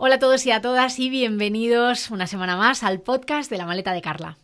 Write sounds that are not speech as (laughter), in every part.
Hola a todos y a todas y bienvenidos una semana más al podcast de la maleta de Carla.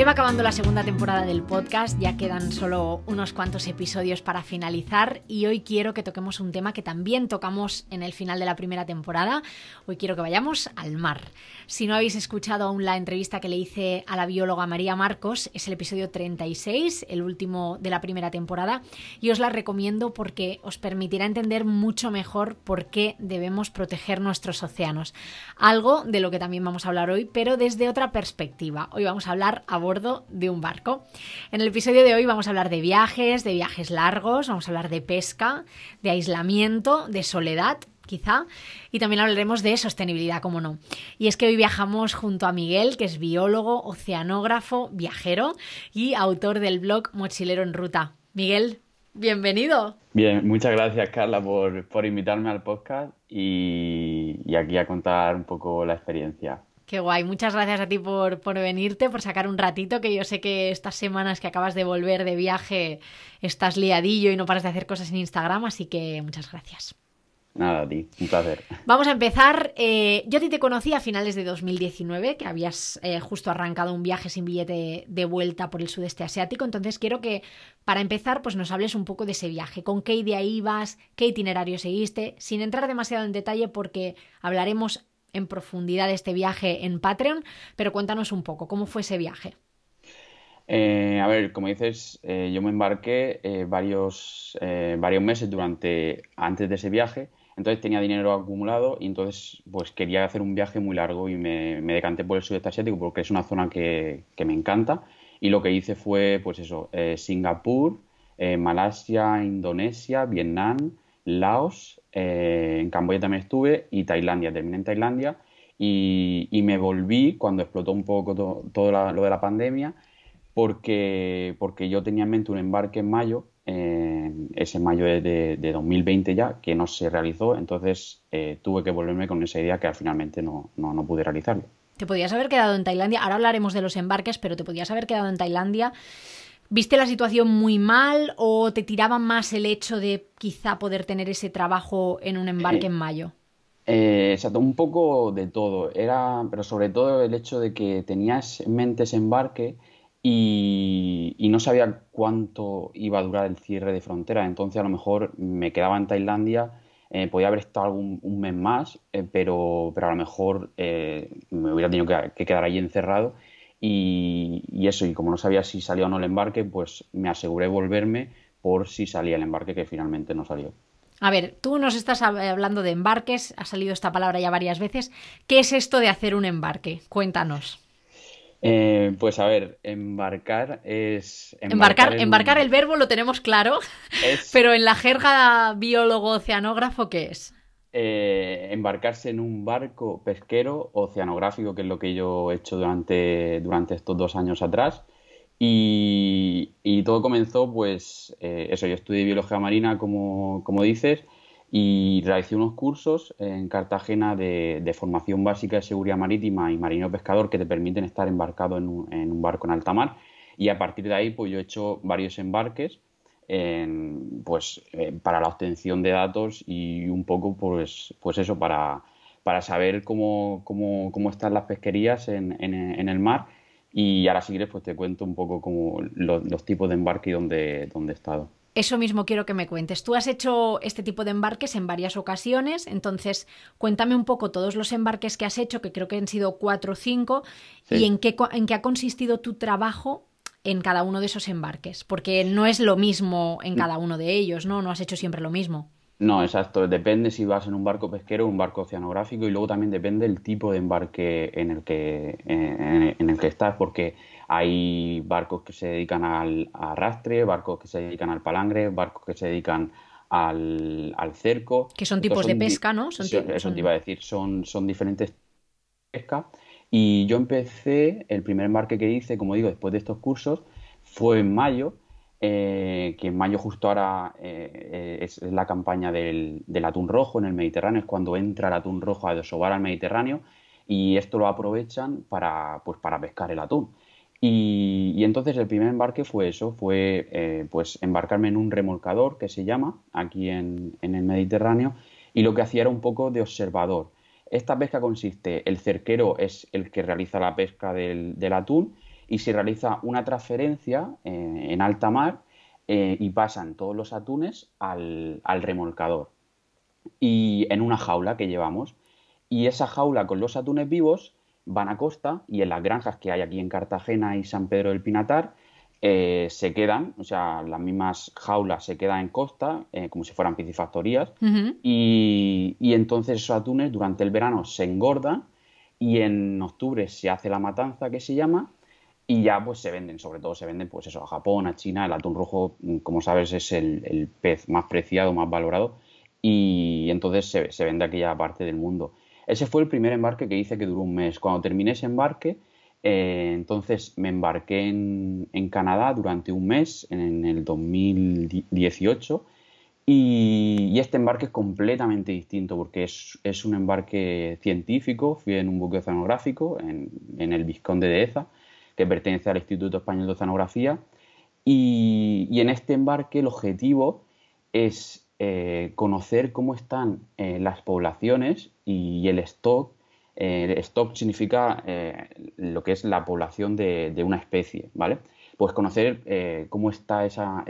Se va acabando la segunda temporada del podcast, ya quedan solo unos cuantos episodios para finalizar y hoy quiero que toquemos un tema que también tocamos en el final de la primera temporada. Hoy quiero que vayamos al mar. Si no habéis escuchado aún la entrevista que le hice a la bióloga María Marcos, es el episodio 36, el último de la primera temporada, y os la recomiendo porque os permitirá entender mucho mejor por qué debemos proteger nuestros océanos. Algo de lo que también vamos a hablar hoy, pero desde otra perspectiva. Hoy vamos a hablar a bordo de un barco. En el episodio de hoy vamos a hablar de viajes, de viajes largos, vamos a hablar de pesca, de aislamiento, de soledad quizá, y también hablaremos de sostenibilidad, como no. Y es que hoy viajamos junto a Miguel, que es biólogo, oceanógrafo, viajero y autor del blog Mochilero en Ruta. Miguel, bienvenido. Bien, muchas gracias Carla por, por invitarme al podcast y, y aquí a contar un poco la experiencia. Qué guay, muchas gracias a ti por, por, venirte, por sacar un ratito, que yo sé que estas semanas que acabas de volver de viaje estás liadillo y no paras de hacer cosas en Instagram, así que muchas gracias. Nada, a ti, un placer. Vamos a empezar. Eh, yo a ti te conocí a finales de 2019, que habías eh, justo arrancado un viaje sin billete de vuelta por el sudeste asiático. Entonces quiero que, para empezar, pues nos hables un poco de ese viaje. ¿Con qué idea ibas? ¿Qué itinerario seguiste? Sin entrar demasiado en detalle, porque hablaremos en profundidad de este viaje en Patreon, pero cuéntanos un poco, ¿cómo fue ese viaje? Eh, a ver, como dices, eh, yo me embarqué eh, varios, varios meses durante, antes de ese viaje, entonces tenía dinero acumulado y entonces pues quería hacer un viaje muy largo y me, me decanté por el sudeste asiático porque es una zona que, que, me encanta y lo que hice fue pues eso, Singapur, Malasia, Indonesia, Vietnam, Laos, eh, en Camboya también estuve y Tailandia, terminé en Tailandia y, me volví cuando explotó un poco to, todo lo de la pandemia porque, porque yo tenía en mente un embarque en mayo, ese mayo de, 2020 ya, que no se realizó, entonces eh, tuve que volverme con esa idea que finalmente no, no, no pude realizarlo. Te podías haber quedado en Tailandia, ahora hablaremos de los embarques, pero te podías haber quedado en Tailandia ¿Viste la situación muy mal o te tiraba más el hecho de quizá poder tener ese trabajo en un embarque en mayo? Eh, exacto, un poco de todo. Era, pero sobre todo el hecho de que tenías en mente ese embarque y, no sabía cuánto iba a durar el cierre de frontera. Entonces a lo mejor me quedaba en Tailandia, eh, podía haber estado un mes más, eh, pero, pero a lo mejor eh, me hubiera tenido que, que quedar allí encerrado y, y, eso, y como no sabía si salía o no el embarque, pues me aseguré volverme por si salía el embarque, que finalmente no salió. A ver, tú nos estás hablando de embarques, ha salido esta palabra ya varias veces. ¿Qué es esto de hacer un embarque? Cuéntanos. Eh, pues a ver, embarcar es... Embarcar, embarcar, el verbo lo tenemos claro, es... (laughs) pero en la jerga biólogo-oceanógrafo, ¿qué es? Eh, embarcarse en un barco pesquero oceanográfico, que es lo que yo he hecho durante, durante estos dos años atrás. Y, todo comenzó, pues, eh, eso, yo estudié biología marina, como, como, dices, y realicé unos cursos en Cartagena de, de, formación básica de seguridad marítima y marino pescador que te permiten estar embarcado en un, en un barco en alta mar. Y a partir de ahí, pues yo he hecho varios embarques en, pues, eh, para la obtención de datos y un poco, pues, pues eso, para, para saber cómo, cómo, cómo están las pesquerías en, en, el mar. Y ahora si quieres, pues te cuento un poco como los, tipos de embarque y dónde, dónde he estado. Eso mismo quiero que me cuentes. Tú has hecho este tipo de embarques en varias ocasiones, entonces cuéntame un poco todos los embarques que has hecho, que creo que han sido cuatro o cinco, y en qué, en qué ha consistido tu trabajo en cada uno de esos embarques, porque no es lo mismo en cada uno de ellos, ¿no? No has hecho siempre lo mismo. No, exacto. Depende si vas en un barco pesquero o un barco oceanográfico y luego también depende el tipo de embarque en el que, en, el que estás, porque hay barcos que se dedican al arrastre, barcos que se dedican al palangre, barcos que se dedican al, cerco. Que son tipos de pesca, ¿no? Son eso te iba a decir, son, son diferentes pesca. Y yo empecé, el primer embarque que hice, como digo, después de estos cursos, fue en mayo eh, que en mayo justo ahora eh, es, la campaña del, atún rojo en el Mediterráneo, es cuando entra el atún rojo a desovar al Mediterráneo y esto lo aprovechan para, pues, para pescar el atún. Y, entonces el primer embarque fue eso, fue eh, pues embarcarme en un remolcador que se llama aquí en, el Mediterráneo y lo que hacía era un poco de observador. Esta pesca consiste, el cerquero es el que realiza la pesca del atún y se realiza una transferencia eh, en alta mar eh, y pasan todos los atunes al, remolcador y en una jaula que llevamos. Y esa jaula con los atunes vivos van a costa y en las granjas que hay aquí en Cartagena y San Pedro del Pinatar eh, se quedan, o sea, las mismas jaulas se quedan en costa, como si fueran piscifactorías, y, y, entonces esos atunes durante el verano se engordan y en octubre se hace la matanza que se llama, y ya pues se venden, sobre todo se venden pues eso a Japón, a China, el atún rojo, mm, como sabes, es el, pez más preciado, más valorado y entonces se, se, vende aquella parte del mundo. Ese fue el primer embarque que hice que duró un mes. Cuando terminé ese embarque, eh, entonces me embarqué en, Canadá durante un mes, en, el 2018, y, este embarque es completamente distinto porque es, un embarque científico, fui en un buque oceanográfico, en, el Vizconde de Eza, que pertenece al Instituto Español de Oceanografía. Y, en este embarque el objetivo es eh, conocer cómo están eh, las poblaciones y, el stock. Eh, stock significa lo que es la población de, una especie, ¿vale? Pues conocer cómo está esa,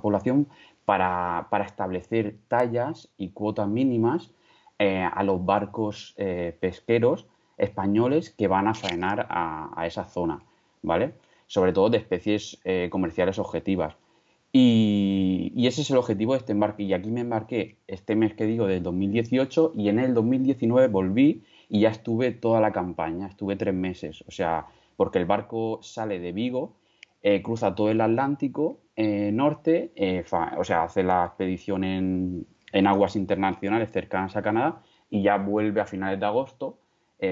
población para, establecer tallas y cuotas mínimas a los barcos pesqueros españoles que van a faenar a esa zona. ¿vale? Sobre todo de especies eh, comerciales objetivas. Y, ese es el objetivo de este embarque. Y aquí me embarqué este mes que digo del 2018 y en el 2019 volví y ya estuve toda la campaña, estuve tres meses. O sea, porque el barco sale de Vigo, eh, cruza todo el Atlántico eh, norte, o sea, hace la expedición en, en, aguas internacionales cercanas a Canadá y ya vuelve a finales de agosto,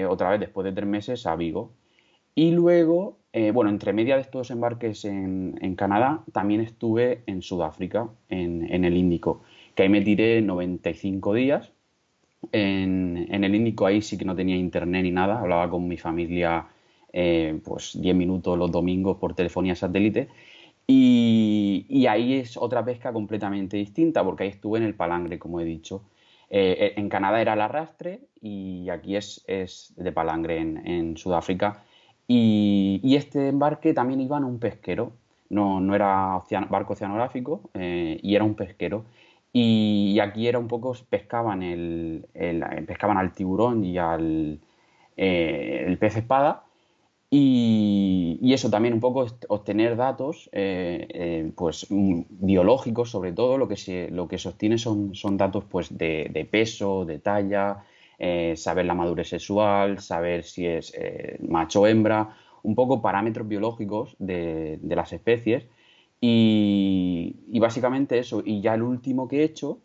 otra vez después de tres meses, a Vigo. Y luego, eh, bueno, entre media de estos embarques en, Canadá, también estuve en Sudáfrica, en, el Índico, que ahí me tiré 95 días. En, el Índico ahí sí que no tenía internet ni nada, hablaba con mi familia eh, pues 10 minutos los domingos por telefonía satélite. Y, ahí es otra pesca completamente distinta, porque ahí estuve en el palangre, como he dicho. Eh, en Canadá era el arrastre y aquí es, es de palangre en Sudáfrica y, este embarque también iba en un pesquero, no, no era barco oceanográfico eh, y era un pesquero. Y, aquí era un poco, pescaban, el, pescaban al tiburón y al eh, el pez espada. Y, eso también un poco obtener datos eh, pues mm, biológicos sobre todo lo que se, lo que se obtiene son, son datos pues de, de peso de talla eh, saber la madurez sexual, saber si es eh, macho o hembra, un poco parámetros biológicos de, las especies. Y, básicamente eso. Y ya el último que he hecho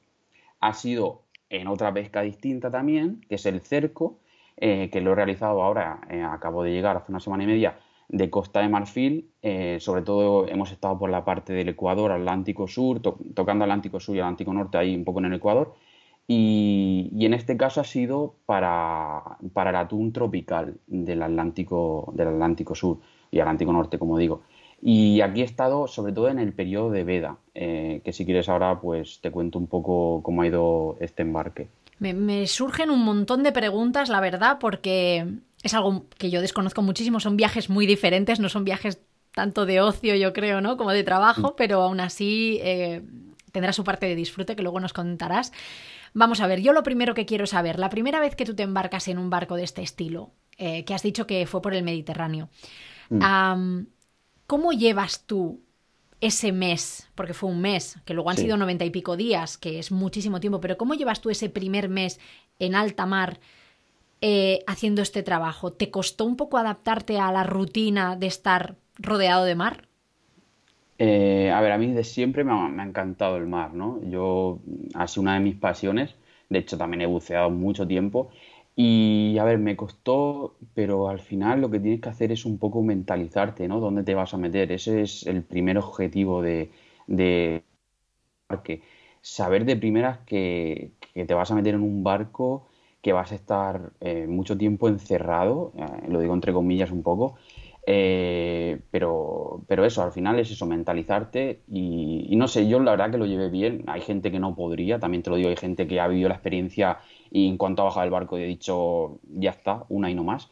ha sido en otra pesca distinta también, que es el cerco, eh, que lo he realizado ahora, acabo de llegar hace una semana y media, de Costa de Marfil. sobre todo hemos estado por la parte del Ecuador, Atlántico Sur, tocando Atlántico Sur y Atlántico Norte, ahí un poco en el Ecuador. Y, en este caso ha sido para, el atún tropical del Atlántico, del Atlántico Sur y Atlántico Norte, como digo. Y aquí he estado sobre todo en el periodo de veda, eh, que si quieres ahora pues te cuento un poco cómo ha ido este embarque. Me, me surgen un montón de preguntas, la verdad, porque es algo que yo desconozco muchísimo. Son viajes muy diferentes, no son viajes tanto de ocio, yo creo, ¿no? Como de trabajo, pero aún así eh, tendrá su parte de disfrute que luego nos contarás. Vamos a ver, yo lo primero que quiero saber, la primera vez que tú te embarcas en un barco de este estilo, eh, que has dicho que fue por el Mediterráneo, am, ¿cómo llevas tú ese mes? Porque fue un mes, que luego han Sí. sido noventa y pico días, que es muchísimo tiempo, pero ¿cómo llevas tú ese primer mes en alta mar? eh, haciendo este trabajo? ¿Te costó un poco adaptarte a la rutina de estar rodeado de mar? Eh, a ver, a mí de siempre me ha, me ha encantado el mar, ¿no? Yo, ha sido una de mis pasiones, de hecho también he buceado mucho tiempo y, a ver, me costó, pero al final lo que tienes que hacer es un poco mentalizarte, ¿no? ¿Dónde te vas a meter? Ese es el primer objetivo de, de saber de primeras que, que te vas a meter en un barco, que vas a estar eh, mucho tiempo encerrado, eh, lo digo entre comillas un poco, eh, pero, pero eso, al final es eso, mentalizarte y, y no sé, yo la verdad que lo llevé bien, hay gente que no podría, también te lo digo, hay gente que ha vivido la experiencia y en cuanto ha bajado el barco he dicho, ya está, una y no más,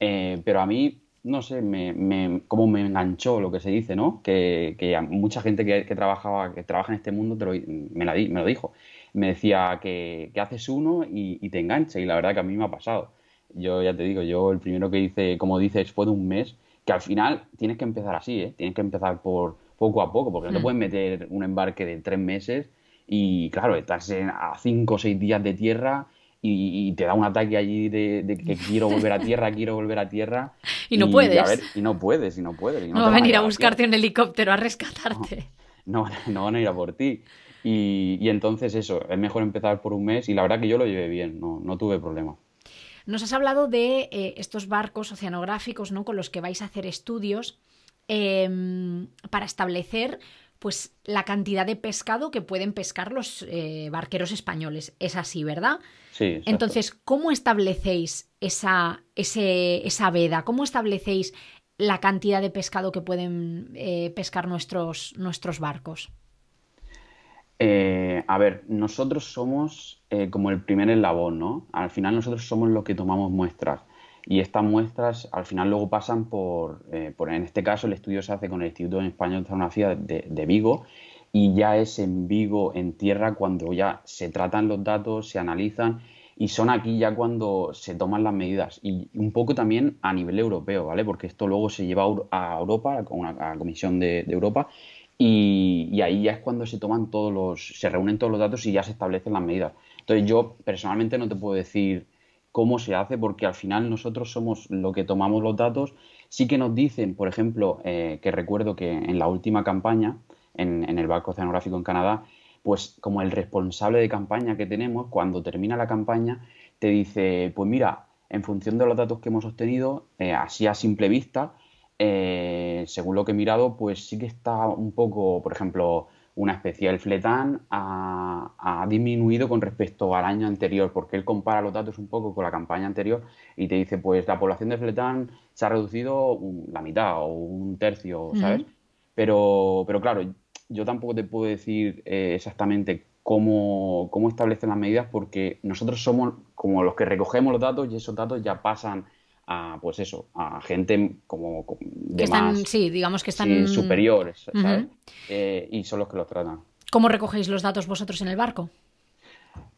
Eh, pero a mí, no sé, me, me- como me enganchó lo que se dice, ¿no? Que, que a mucha gente que, que trabajaba, que trabaja en este mundo te lo- me, la me lo dijo, me decía que, que haces uno y, y te engancha y la verdad que a mí me ha pasado. Yo ya te digo, yo el primero que hice, como dices, fue de un mes, que al final tienes que empezar así, ¿eh? Tienes que empezar por poco a poco, porque no te Mm. puedes meter un embarque de tres meses y, claro, estás en- a cinco o seis días de tierra y, y te da un ataque allí de, de que (laughs) quiero volver a tierra, quiero volver a tierra. (laughs) Y no puedes. a ver, y no puedes, y no puedes. y No, te va a van venir a buscarte un helicóptero a rescatarte. (laughs) no, no van a ir a por ti. Y, y entonces eso, es mejor empezar por un mes y la verdad que yo lo llevé bien, no, no tuve problema. Nos has hablado de eh, estos barcos oceanográficos ¿no? con los que vais a hacer estudios em, para establecer pues, la cantidad de pescado que pueden pescar los eh, barqueros españoles. Es así, ¿verdad? Sí, exacto. Entonces, ¿cómo establecéis esa, ese- esa veda? ¿Cómo establecéis la cantidad de pescado que pueden eh, pescar nuestros, nuestros barcos? Eh, a ver, nosotros somos eh, como el primer eslabón, ¿no? Al final nosotros somos los que tomamos muestras y estas muestras al final luego pasan por, eh, por en este caso el estudio se hace con el Instituto Español de de, de Vigo y ya es en Vigo, en tierra, cuando ya se tratan los datos, se analizan y son aquí ya cuando se toman las medidas y un poco también a nivel europeo, ¿vale? Porque esto luego se lleva a Euro- a Europa, a la Comisión de, de Europa y, y ahí ya es cuando se toman todos los, se reúnen todos los datos y ya se establecen las medidas. Entonces yo personalmente no te puedo decir cómo se hace porque al final nosotros somos lo que tomamos los datos. Sí que nos dicen, por ejemplo, eh, que recuerdo que en la última campaña, en, el barco oceanográfico en Canadá, pues como el responsable de campaña que tenemos, cuando termina la campaña, te dice, pues mira, en función de los datos que hemos obtenido, eh, así a simple vista, eh, según lo que he mirado, pues sí que está un poco, por ejemplo, una especie, el fletán ha, ha disminuido con respecto al año anterior, porque él compara los datos un poco con la campaña anterior y te dice, pues la población de fletán se ha reducido la mitad o un tercio, ¿sabes? Pero, pero claro, yo tampoco te puedo decir eh, exactamente cómo, cómo establecen las medidas porque nosotros somos como los que recogemos los datos y esos datos ya pasan a, pues eso, a gente como, como de Que están, más sí, digamos que están... sí, superiores, ¿sabes? Eh, y son los que los tratan. ¿Cómo recogéis los datos vosotros en el barco?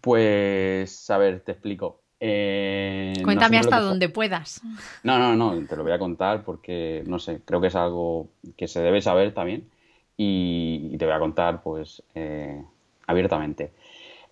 Pues, a ver, te explico. Eh, Cuéntame hasta donde puedas. No, no, no, te lo voy a contar porque, no sé, creo que es algo que se debe saber también y, y te voy a contar, pues, eh, abiertamente.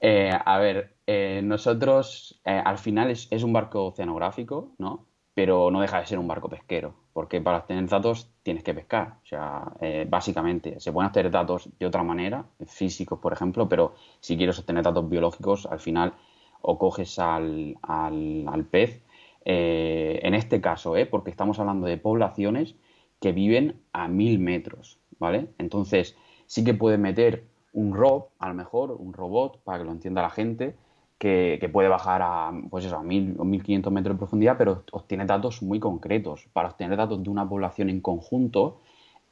Eh, a ver, nosotros, al final es, es un barco oceanográfico, ¿no? Pero no deja de ser un barco pesquero, porque para obtener datos tienes que pescar. O sea, eh, básicamente, se pueden obtener datos de otra manera, físicos, por ejemplo, pero si quieres obtener datos biológicos, al final o coges al, al- pez, eh, en este caso, ¿eh? porque estamos hablando de poblaciones que viven a mil metros, ¿vale? Entonces, sí que puedes meter un rob, a lo mejor, un robot, para que lo entienda la gente, que, puede bajar a, pues eso, a mil o 1500 metros de profundidad, pero obtiene datos muy concretos. Para obtener datos de una población en conjunto,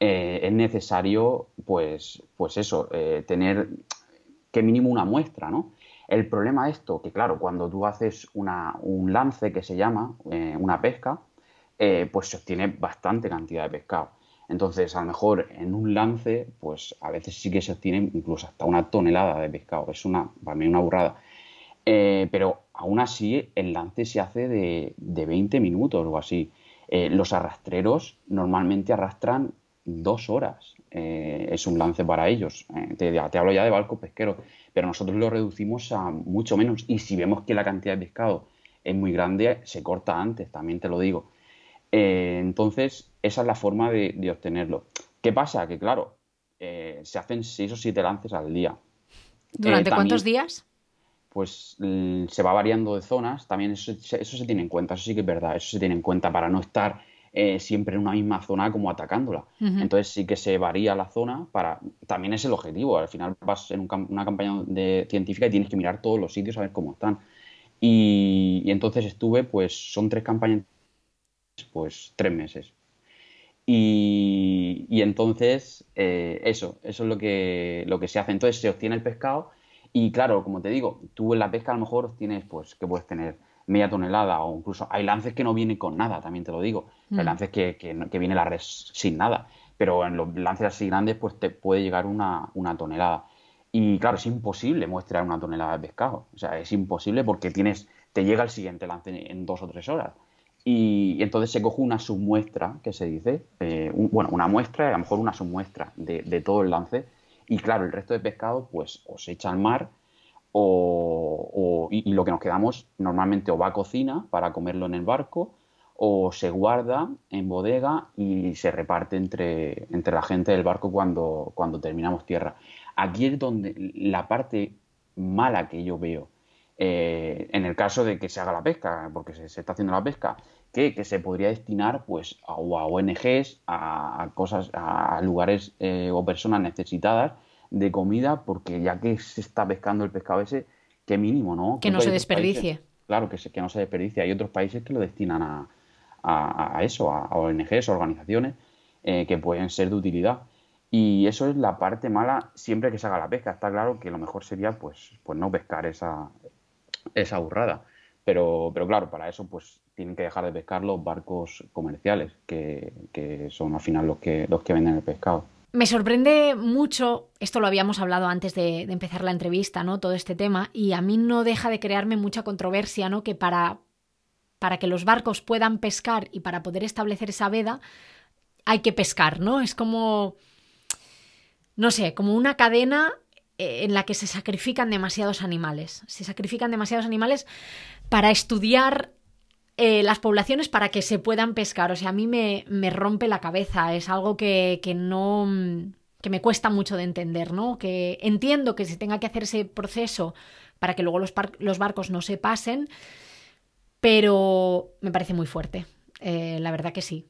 eh, es necesario, pues, pues eso, eh, tener que mínimo una muestra, ¿no? El problema de esto, que claro, cuando tú haces una, un lance que se llama eh, una pesca, pues se obtiene bastante cantidad de pescado. Entonces, a lo mejor en un lance, pues a veces sí que se obtiene incluso hasta una tonelada de pescado. Es una, para mí una burrada. Eh, pero aún así, el lance se hace de, de 20 minutos o así. los arrastreros normalmente arrastran dos horas. es un lance para ellos. Te, te, hablo ya de barcos pesqueros pero nosotros lo reducimos a mucho menos y si vemos que la cantidad de pescado es muy grande, se corta antes, también te lo digo. Eh, entonces, esa es la forma de, obtenerlo. ¿Qué pasa? Que claro, eh, se hacen seis o siete lances al día. ¿Durante eh, cuántos días? Pues se va variando de zonas, también eso, eso se tiene en cuenta, eso sí que es verdad, eso se tiene en cuenta para no estar eh, siempre en una misma zona como atacándola. Entonces sí que se varía la zona para... También es el objetivo. Al final vas en una campaña de, científica y tienes que mirar todos los sitios a ver cómo están. Y, entonces estuve, pues son tres campañas, pues tres meses. Y, entonces eh, eso, eso es lo que, lo que se hace. Entonces se obtiene el pescado y claro, como te digo, tú en la pesca a lo mejor tienes, pues, que puedes tener media tonelada o incluso hay lances que no vienen con nada, también te lo digo. Hay mm. lances que, que, viene la red sin nada, pero en los lances así grandes pues te puede llegar una, tonelada. Y claro, es imposible muestrear una tonelada de pescado. O sea, es imposible porque tienes, te llega el siguiente lance en dos o tres horas. Y, entonces se coge una submuestra, que se dice, eh, bueno, una muestra, a lo mejor una submuestra de, de, todo el lance. Y claro, el resto de pescado, pues o se echa al mar o, y, lo que nos quedamos normalmente o va a cocina para comerlo en el barco o se guarda en bodega y se reparte entre, entre la gente del barco cuando, cuando terminamos tierra. Aquí es donde la parte mala que yo veo, eh, en el caso de que se haga la pesca, porque se, está haciendo la pesca, que, que, se podría destinar pues a, ONGs, a, cosas, a lugares eh, o personas necesitadas de comida, porque ya que se está pescando el pescado ese, qué mínimo, ¿no? Que no se desperdicie. claro, que, que no se desperdicie. Hay otros países que lo destinan a, a, eso, a, ONGs, organizaciones eh, que pueden ser de utilidad. Y eso es la parte mala siempre que se haga la pesca. Está claro que lo mejor sería pues, pues no pescar esa, esa burrada. Pero, pero claro, para eso pues tienen que dejar de pescar los barcos comerciales, que, que son al final los que, los que venden el pescado. Me sorprende mucho, esto lo habíamos hablado antes de, empezar la entrevista, ¿no? Todo este tema, y a mí no deja de crearme mucha controversia, ¿no? Que para, para que los barcos puedan pescar y para poder establecer esa veda, hay que pescar, ¿no? Es como, no sé, como una cadena eh, en la que se sacrifican demasiados animales. Se sacrifican demasiados animales para estudiar eh, las poblaciones para que se puedan pescar. O sea, a mí me, rompe la cabeza. Es algo que, no. que me cuesta mucho de entender, ¿no? Que entiendo que se tenga que hacer ese proceso para que luego los, los barcos no se pasen, pero me parece muy fuerte. Eh, la verdad que sí.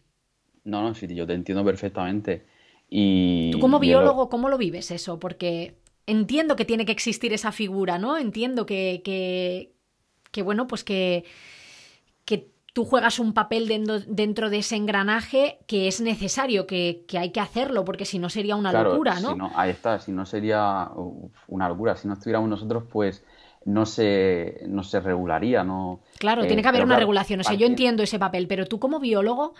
No, no, sí, yo te entiendo perfectamente. Y, Tú como biólogo, ¿cómo lo vives eso? Porque entiendo que tiene que existir esa figura, ¿no? Entiendo que, que, que bueno, pues que, que tú juegas un papel dentro, de ese engranaje que es necesario, que, hay que hacerlo, porque si no sería una locura, ¿no? ¿no? Ahí está, si no sería una locura, si no estuviéramos nosotros, pues no se, no se regularía, ¿no? Claro, tiene que haber una regulación, o sea, yo entiendo ese papel, pero tú como biólogo...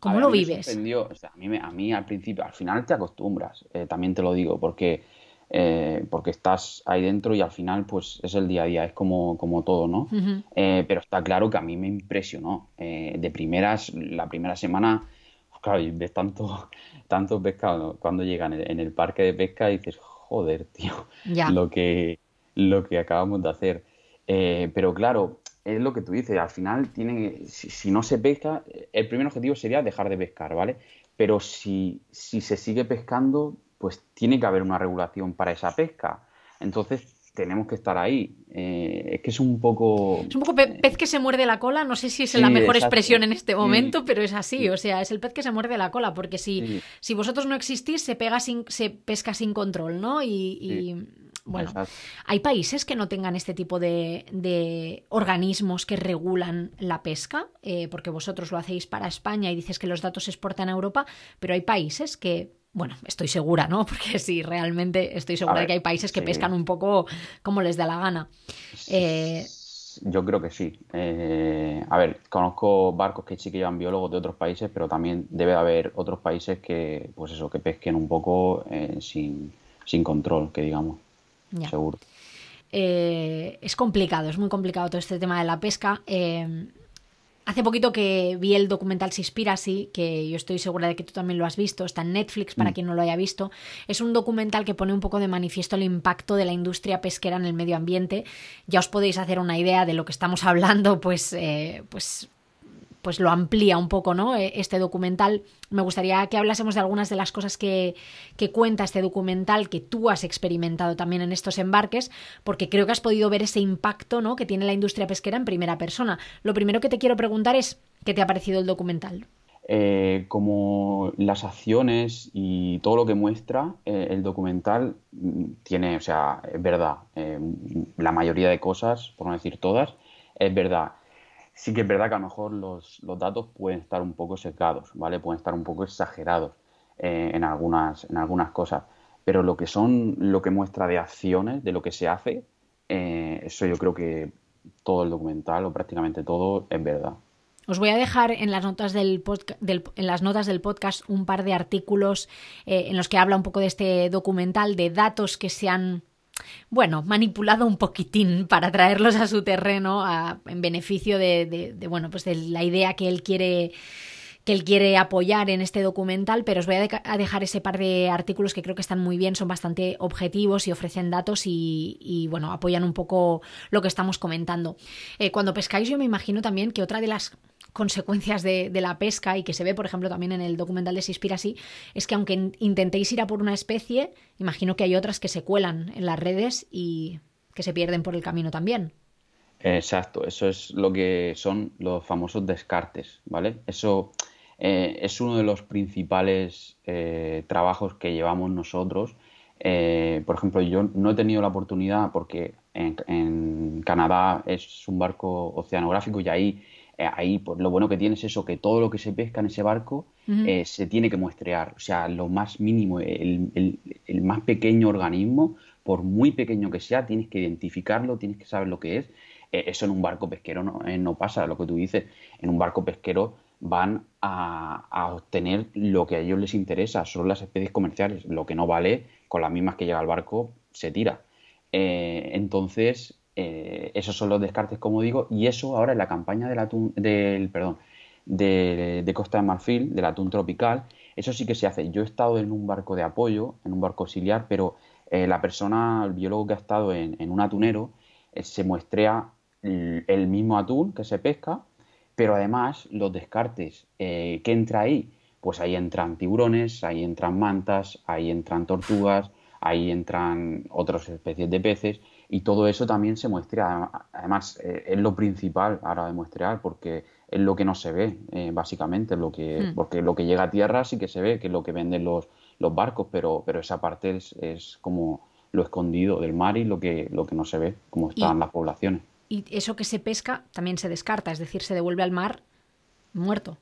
¿Cómo lo vives? a, mí, a mí al principio, al final te acostumbras, eh, también te lo digo, porque eh, porque estás ahí dentro y al final pues es el día a día, es como, como todo, ¿no? Eh, pero está claro que a mí me impresionó. Eh, de primeras, la primera semana, pues, claro, ves tanto, (laughs) tanto pescado cuando llegan en el, parque de pesca y dices, joder, tío, lo que, lo que acabamos de hacer. pero claro, es lo que tú dices, al final tiene, si, si, no se pesca, el primer objetivo sería dejar de pescar, ¿vale? Pero si, si se sigue pescando, pues tiene que haber una regulación para esa pesca. Entonces tenemos que estar ahí. Eh, es que es un poco... Es un poco pez que se muerde la cola, no sé si es la mejor expresión en este momento, pero es así, o sea, es el pez que se muerde la cola, porque si, si vosotros no existís, se, pega sin, se pesca sin control, ¿no? Y, bueno, hay países que no tengan este tipo de, organismos que regulan la pesca, eh, porque vosotros lo hacéis para España y dices que los datos se exportan a Europa, pero hay países que Bueno, estoy segura, ¿no? (laughs) Porque sí, realmente estoy segura ver, de que hay países que sí. pescan un poco como les da la gana. Eh, Yo creo que sí. Eh, a ver, conozco barcos que sí que llevan biólogos de otros países, pero también debe de haber otros países que, pues eso, que pesquen un poco eh, sin, sin control, que digamos. Ya. Seguro. Eh, es complicado, es muy complicado todo este tema de la pesca. Hace poquito que vi el documental Seaspiracy, que yo estoy segura de que tú también lo has visto, está en Netflix para quien no lo haya visto. Es un documental que pone un poco de manifiesto el impacto de la industria pesquera en el medio ambiente. Ya os podéis hacer una idea de lo que estamos (laughs) hablando, pues, eh, pues pues lo amplía un poco, ¿no? Eh, Este documental. Me gustaría que hablásemos de algunas de las cosas que, que cuenta este documental que tú has experimentado también en estos embarques, porque creo que has podido ver ese impacto, ¿no? Que tiene la industria pesquera en primera persona. Lo primero que te quiero preguntar es, ¿qué te ha parecido el documental? Eh, como las acciones y todo lo que muestra eh, el documental mm, tiene, o sea, es verdad, eh, la mayoría de cosas, por no decir todas, es verdad. Sí que es verdad que a lo mejor los, los datos pueden estar un poco sesgados, ¿vale? Pueden estar un poco exagerados eh, en algunas, en algunas cosas, pero lo que son, lo que muestra de acciones, de lo que se hace, eh, eso yo creo que todo el documental o prácticamente todo es verdad. Os voy a dejar en las notas del, podca- en las notas del podcast un par de artículos eh, en los que habla un poco de este documental, de datos que se han, bueno, manipulado un poquitín para traerlos a su terreno en beneficio de, de- de, bueno, pues de la idea que él quiere que él quiere apoyar en este documental, pero os voy a, dejar ese par de artículos que creo que están muy bien, son bastante objetivos y ofrecen datos y, bueno, apoyan un poco lo que estamos comentando. Eh, cuando pescáis yo me imagino también que otra de las consecuencias de, la pesca y que se ve, por ejemplo, también en el documental de Seaspiracy, es que aunque in- intentéis ir a por una especie, imagino que hay otras que se cuelan en las redes y que se pierden por el camino también. Exacto, eso es lo que son los famosos descartes, ¿vale? Eso eh, es uno de los principales eh, trabajos que llevamos nosotros. Eh, por ejemplo, yo no he tenido la oportunidad porque en, en Canadá es un barco oceanográfico y ahí, ahí pues, lo bueno que tiene es eso, que todo lo que se pesca en ese barco se tiene que muestrear. O sea, lo más mínimo, el, el- el más pequeño organismo, por muy pequeño que sea, tienes que identificarlo, tienes que saber lo que es. Eso en un barco pesquero no, eh, no pasa, lo que tú dices. En un barco pesquero van a, obtener lo que a ellos les interesa, son las especies comerciales. Lo que no vale, con las mismas que llega al barco, se tira. Eh, entonces, eh, esos son los descartes, como digo, y eso ahora en la campaña del atún, del, perdón, de, Costa de Marfil, del atún tropical, eso sí que se hace. Yo he estado en un barco de apoyo, en un barco auxiliar, pero eh, la persona, el biólogo que ha estado en, en un atunero, se muestrea el mismo atún que se pesca, pero además los descartes eh, que entra ahí, pues ahí entran tiburones, ahí entran mantas, ahí entran tortugas, ahí entran otras especies de peces y todo eso también se muestra. Además, eh, es lo principal ahora de muestrear porque es lo que no se ve, eh, básicamente, lo que, Hmm. porque lo que llega a tierra sí que se ve, que es lo que venden los, los barcos, pero, pero esa parte es, es como lo escondido del mar y lo que, lo que no se ve, cómo están Y- las poblaciones. Y eso que se pesca también se descarta, es decir, se devuelve al mar muerto.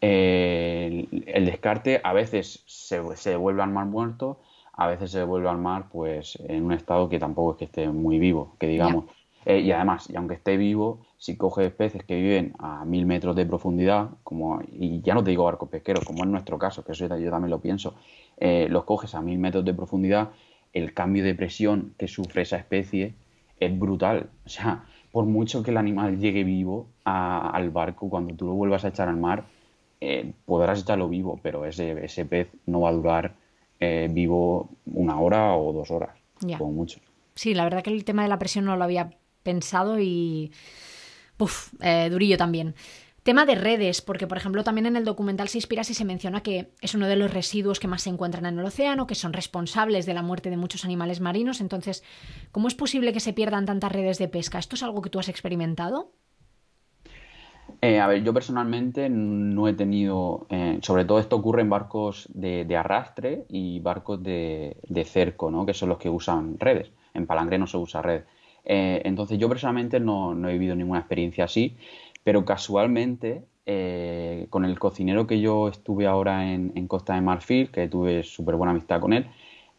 Eh, el, el descarte a veces se, se devuelve al mar muerto, a veces se devuelve al mar pues en un estado que tampoco es que esté muy vivo, que digamos. Eh, y además, y aunque esté vivo, si coges peces que viven a mil metros de profundidad, como, y ya no te digo barcos pesqueros, como en nuestro caso, que eso yo también lo pienso, eh, los coges a mil metros de profundidad, el cambio de presión que sufre esa especie es brutal. O sea, por mucho que el animal llegue vivo a- al barco, cuando tú lo vuelvas a echar al mar, eh, podrás echarlo vivo, pero ese, ese pez no va a durar eh, vivo una hora o dos horas, Ya. como mucho. Sí, la verdad que el tema de la presión no lo había pensado y. Uf, eh, durillo también. Tema de redes, porque por ejemplo también en el documental Se inspira si se menciona que es uno de los residuos que más se encuentran en el océano, que son responsables de la muerte de muchos animales marinos. Entonces, ¿cómo es posible que se pierdan tantas redes de pesca? ¿Esto es algo que tú has experimentado? Eh, a ver, yo personalmente no he tenido, eh, sobre todo esto ocurre en barcos de, arrastre y barcos de, de cerco, ¿no? Que son los que usan redes. En palangre no se usa red. Eh, entonces yo personalmente no, no he vivido ninguna experiencia así, pero casualmente eh, con el cocinero que yo estuve ahora en, en Costa de Marfil, que tuve súper buena amistad con él,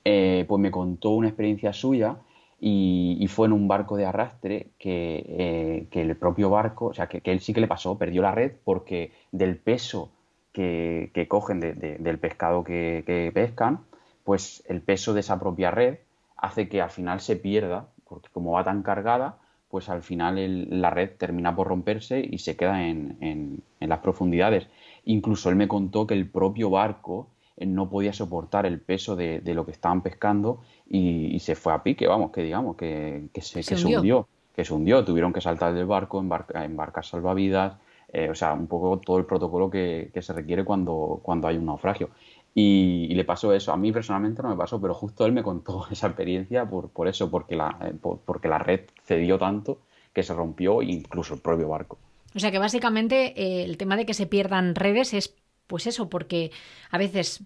eh, pues me contó una experiencia suya y, fue en un barco de arrastre que, eh, que el propio barco, o sea, que, que él sí que le pasó, perdió la red porque del peso que, que cogen de- de- del pescado que pescan, pues el peso de esa propia red hace que al final se pierda, porque como va tan cargada, pues al final el- la red termina por romperse y se queda en, en- en las profundidades. Incluso él me contó que el propio barco eh, no podía soportar el peso de, de lo que estaban pescando y, y se fue a pique, vamos, que digamos, que, que se, Se que se hundió. que se hundió. Tuvieron que saltar del barco, embarca- embarcar salvavidas, eh, o sea, un poco todo el protocolo que, que se requiere cuando, cuando hay un naufragio. Y, y le pasó eso. A mí personalmente no me pasó, pero justo él me contó (laughs) esa experiencia por, por eso, porque la, eh, por- porque la red cedió tanto que se rompió, incluso el propio barco. O sea que básicamente eh, el tema de que se pierdan redes es pues eso, porque a veces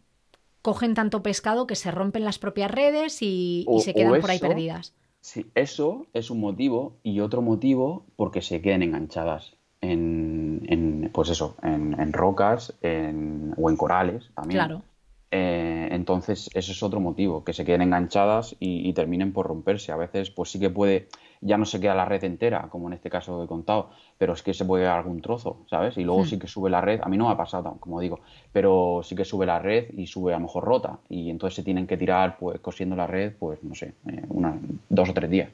cogen tanto pescado que se rompen las propias redes y, se quedan por ahí perdidas. Sí, eso es un motivo y otro motivo porque se queden enganchadas en, en, pues eso, en, en rocas en- o en corales también. Claro. Eh, entonces, ese es otro motivo, que se queden enganchadas y, y terminen por romperse. A veces, pues sí que puede, ya no se queda la red entera, como en este caso he contado, pero es que se puede quedar algún trozo, ¿sabes? Y luego Hmm. sí que sube la red, a mí no me ha pasado, como digo, pero sí que sube la red y sube a lo mejor rota, y entonces se tienen que tirar, pues cosiendo la red, pues no sé, eh, una, dos o tres días.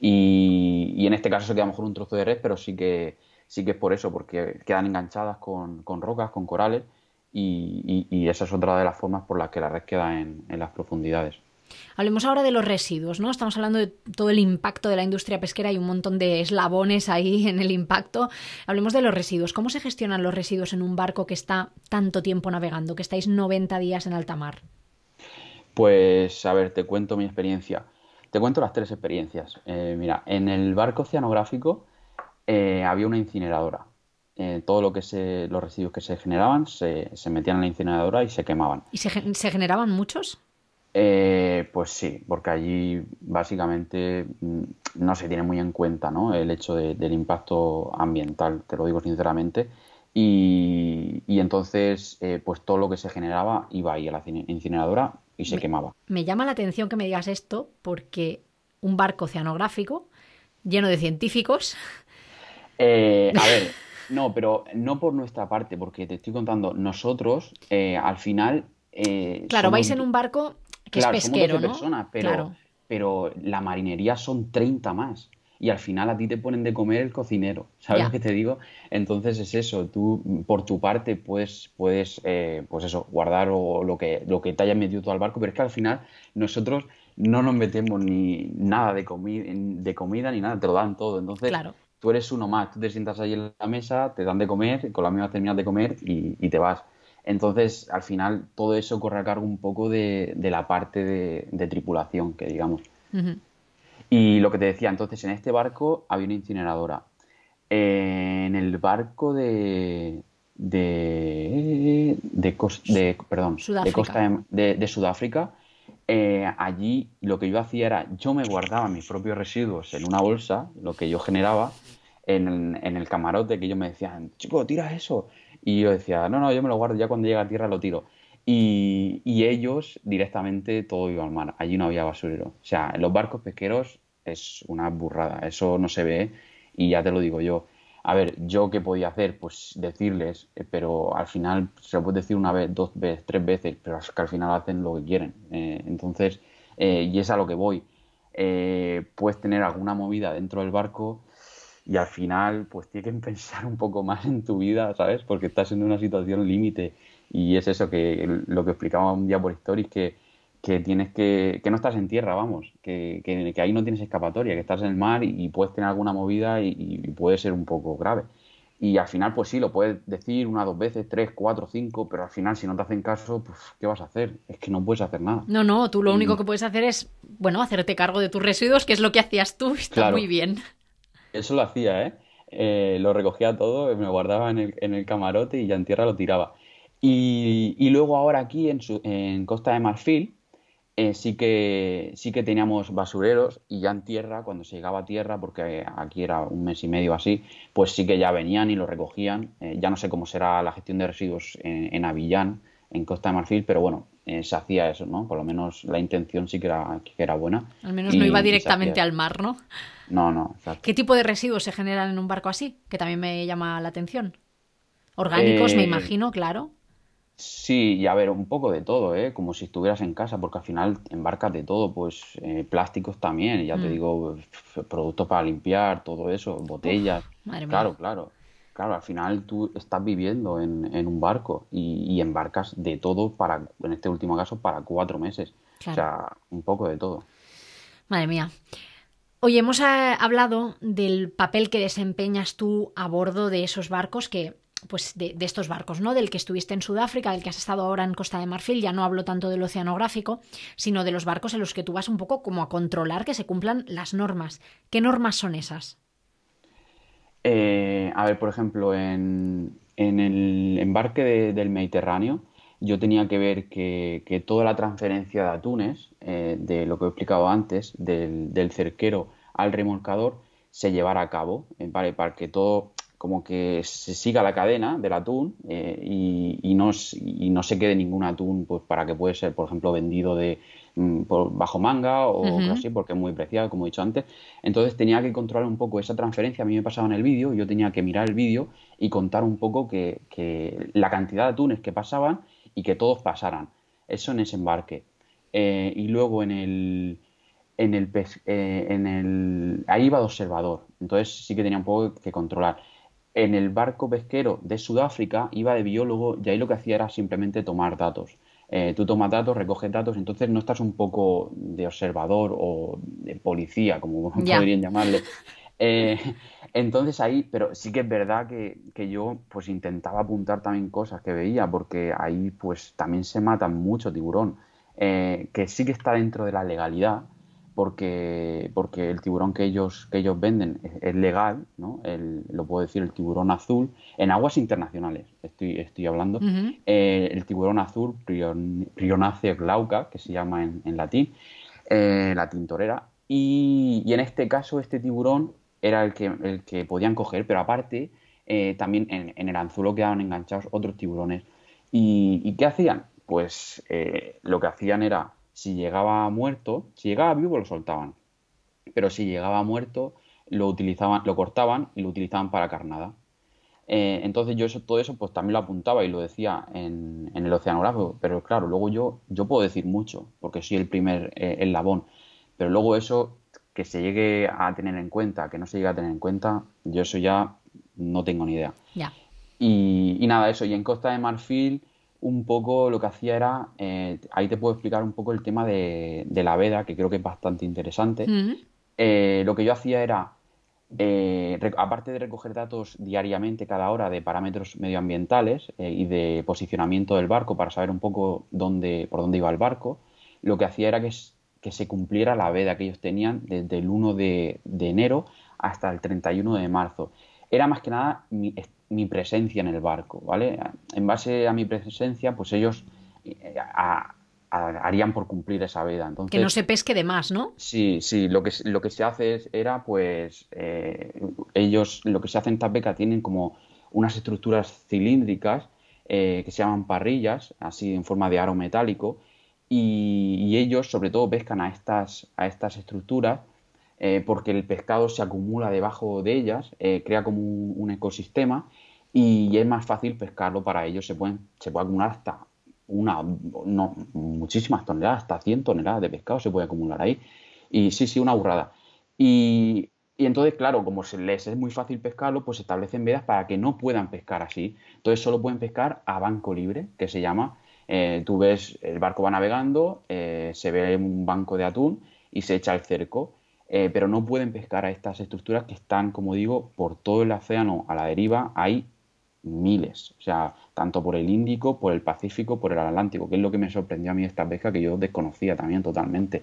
Y, y en este caso se queda a lo mejor un trozo de red, pero sí que, sí que es por eso, porque quedan enganchadas con, con rocas, con corales, y, y- y esa es otra de las formas por las que la red queda en, en las profundidades. Hablemos ahora de los residuos, ¿no? Estamos hablando de todo el impacto de la industria pesquera y un montón de eslabones ahí (laughs) en el impacto. Hablemos de los residuos. ¿Cómo se gestionan los residuos en un barco que está tanto tiempo navegando, que estáis 90 días en alta mar? Pues, a ver, te cuento mi experiencia. Te cuento las tres experiencias. Eh, mira, en el barco oceanográfico eh, había una incineradora. Eh, todo lo que se, los residuos que se generaban se, se metían en la incineradora y se quemaban. ¿Y se, se generaban muchos? Eh, pues sí, porque allí básicamente mm, no se tiene muy en cuenta ¿no? el hecho de- del impacto ambiental, te lo digo sinceramente. Y, y entonces, eh, pues todo lo que se generaba iba ahí a la cine- incineradora y se Me- quemaba. Me llama la atención que me digas esto porque un barco oceanográfico lleno de científicos. Eh, a ver, (laughs) no, pero no por nuestra parte, porque te estoy contando, nosotros eh, al final... eh, Claro, somos- vais en un barco que Claro, es somos pesquero, 12 ¿no? personas, pero, Claro. pero la marinería son 30 más. Y al final a ti te ponen de comer el cocinero, ¿sabes lo que te digo? Entonces es eso, tú por tu parte puedes, puedes eh, pues eso, guardar o lo que, lo que te hayas metido tú al barco, pero es que al final nosotros no nos metemos ni nada de, comi- de comida ni nada, te lo dan todo. Entonces Claro. Tú eres uno más, tú te sientas ahí en la mesa, te dan de comer, con la misma terminas de comer y, y te vas. Entonces, al final, todo eso corre a cargo un poco de, de la parte de, de tripulación, que digamos. Ujú. Y lo que te decía, entonces, en este barco había una incineradora. Eh, en el barco de, de, de, perdón, de, costa de, de- de Sudáfrica, eh, allí lo que yo hacía era, yo me guardaba mis propios residuos en una bolsa, lo que yo generaba, en, en el camarote, que ellos me decían, chico, tira eso. Y yo decía, no, no, yo me lo guardo, ya cuando llega a tierra lo tiro. Y, y ellos directamente todo iba al mar, allí no había basurero. O sea, en los barcos pesqueros es una burrada, eso no se ve y ya te lo digo yo. A ver, ¿yo qué podía hacer? Pues decirles, eh, pero al final se lo puede decir una vez, dos veces, tres veces, pero es que al final hacen lo que quieren. Eh, entonces, eh, y es a lo que voy. Eh, puedes tener alguna movida dentro del barco y al final pues tienes que (laughs) pensar un poco más en tu vida, ¿sabes? Porque estás en una situación límite y es eso que lo que explicaba un día por Stories que, que tienes que, que no estás en tierra, vamos, que, que, que ahí no tienes escapatoria, que estás en el mar y, y puedes tener alguna movida y, y puede ser un poco grave. Y al final, pues sí, lo puedes decir una, dos veces, tres, cuatro, cinco, pero al final, si no te hacen caso, pues, ¿qué vas a hacer? Es que no puedes hacer nada. No, no, tú lo único que puedes hacer es, bueno, hacerte cargo de tus residuos, que es lo que hacías tú, (laughs) está Claro. muy bien. Eso lo hacía, ¿eh? Eh, lo recogía todo, me lo guardaba en el, en el camarote y ya en tierra lo tiraba. Y, y luego ahora aquí en, su- en Costa de Marfil, eh, sí, que, sí que teníamos basureros y ya en tierra, cuando se llegaba a tierra, porque aquí era un mes y medio así, pues sí que ya venían y lo recogían. Eh, ya no sé cómo será la gestión de residuos en, en Avillán, en Costa de Marfil, pero bueno, eh, se hacía eso, ¿no? Por lo menos la intención sí que era, que era buena. Al menos no iba directamente al mar, ¿no? No, no, exacto. ¿Qué tipo de residuos se generan en un barco así? Que también me llama la atención. Orgánicos, me imagino, claro. Sí, y a ver, un poco de todo, ¿eh? Como si estuvieras en casa, porque al final embarcas de todo, pues eh, plásticos también, ya te mm. digo, productos para limpiar, todo eso, botellas. claro, claro. Claro, al final tú estás viviendo en, un barco y, embarcas de todo para, en este último caso, para cuatro meses. O sea, un poco de todo. Madre mía. Oye, hemos eh, hablado del papel que desempeñas tú a bordo de esos barcos que pues de, estos barcos, ¿no? Del que estuviste en Sudáfrica, del que has estado ahora en Costa de Marfil, ya no hablo tanto del oceanográfico, sino de los barcos en los que tú vas un poco como a controlar que se cumplan las normas. ¿Qué normas son esas? Eh, a ver, por ejemplo, en, el embarque del Mediterráneo, yo tenía que ver que, toda la transferencia de atunes, eh, de lo que he explicado antes, del, cerquero al remolcador, se llevara a cabo, eh, para que todo como que se siga la cadena del atún eh, y, no, y, no, se quede ningún atún pues, para que puede ser, por ejemplo, vendido de, mm, por bajo manga o así, porque es muy preciado, como he dicho antes. Entonces tenía que controlar un poco esa transferencia. A mí me pasaba en el vídeo, yo tenía que mirar el vídeo y contar un poco que, que, la cantidad de atunes que pasaban y que todos pasaran. Eso en ese embarque. Eh, y luego en el, en el, eh, en el... Ahí iba de observador, entonces sí que tenía un poco que controlar en el barco pesquero de Sudáfrica iba de biólogo y ahí lo que hacía era simplemente tomar datos. Eh, tú tomas datos, recoges datos, entonces no estás un poco de observador o de policía, como (laughs) podrían llamarle. (laughs) Eh, entonces ahí, pero sí que es verdad que, yo pues intentaba apuntar también cosas que veía, porque ahí pues también se mata mucho tiburón, eh, que sí que está dentro de la legalidad, porque, porque el tiburón que ellos, que ellos venden es, legal, ¿no? lo puedo decir, el tiburón azul, en aguas internacionales estoy, estoy hablando, eh, el tiburón azul, Prionacea glauca, que se llama en, latín, eh, la tintorera, y, en este caso este tiburón era el que, el que podían coger, pero aparte eh, también en, el anzuelo quedaban enganchados otros tiburones. ¿Y, y qué hacían? Pues lo que hacían era si llegaba muerto, si llegaba vivo lo soltaban, pero si llegaba muerto lo utilizaban, lo cortaban y lo utilizaban para carnada. Eh, entonces yo eso, todo eso pues también lo apuntaba y lo decía en, el oceanógrafo, pero claro, luego yo, yo puedo decir mucho, porque soy el primer eh, eslabón, pero luego eso que se llegue a tener en cuenta, que no se llegue a tener en cuenta, yo eso ya no tengo ni idea. Y, y, nada, eso, y en Costa de Marfil un poco lo que hacía era, eh, ahí te puedo explicar un poco el tema de, la veda, que creo que es bastante interesante. Eh, lo que yo hacía era, eh, aparte de recoger datos diariamente cada hora de parámetros medioambientales y de posicionamiento del barco para saber un poco dónde, por dónde iba el barco, lo que hacía era que, que se cumpliera la veda que ellos tenían desde el 1 de, de enero hasta el 31 de marzo. Era más que nada mi, mi presencia en el barco, ¿vale? En base a mi presencia, pues ellos eh, harían por cumplir esa veda. Entonces, que no se pesque de más, ¿no? Sí, sí, lo que, lo que se hace era, pues, eh, ellos, lo que se hace en Tapeca tienen como unas estructuras cilíndricas eh, que se llaman parrillas, así en forma de aro metálico, y, ellos sobre todo pescan a estas, a estas estructuras eh, porque el pescado se acumula debajo de ellas, eh, crea como un, ecosistema y es más fácil pescarlo para ellos. Se, pueden, se puede acumular hasta una, no, muchísimas toneladas, hasta 100 toneladas de pescado se puede acumular ahí. Y sí, sí, una burrada. Y, entonces, claro, como se les es muy fácil pescarlo, pues se establecen vedas para que no puedan pescar así. Entonces solo pueden pescar a banco libre, que se llama. Eh, tú ves, el barco va navegando, se ve un banco de atún y se echa el cerco. Eh, pero no pueden pescar a estas estructuras que están, como digo, por todo el océano a la deriva. Hay miles, o sea, tanto por el Índico, por el Pacífico, por el Atlántico, que es lo que me sorprendió a mí esta pesca que yo desconocía también totalmente.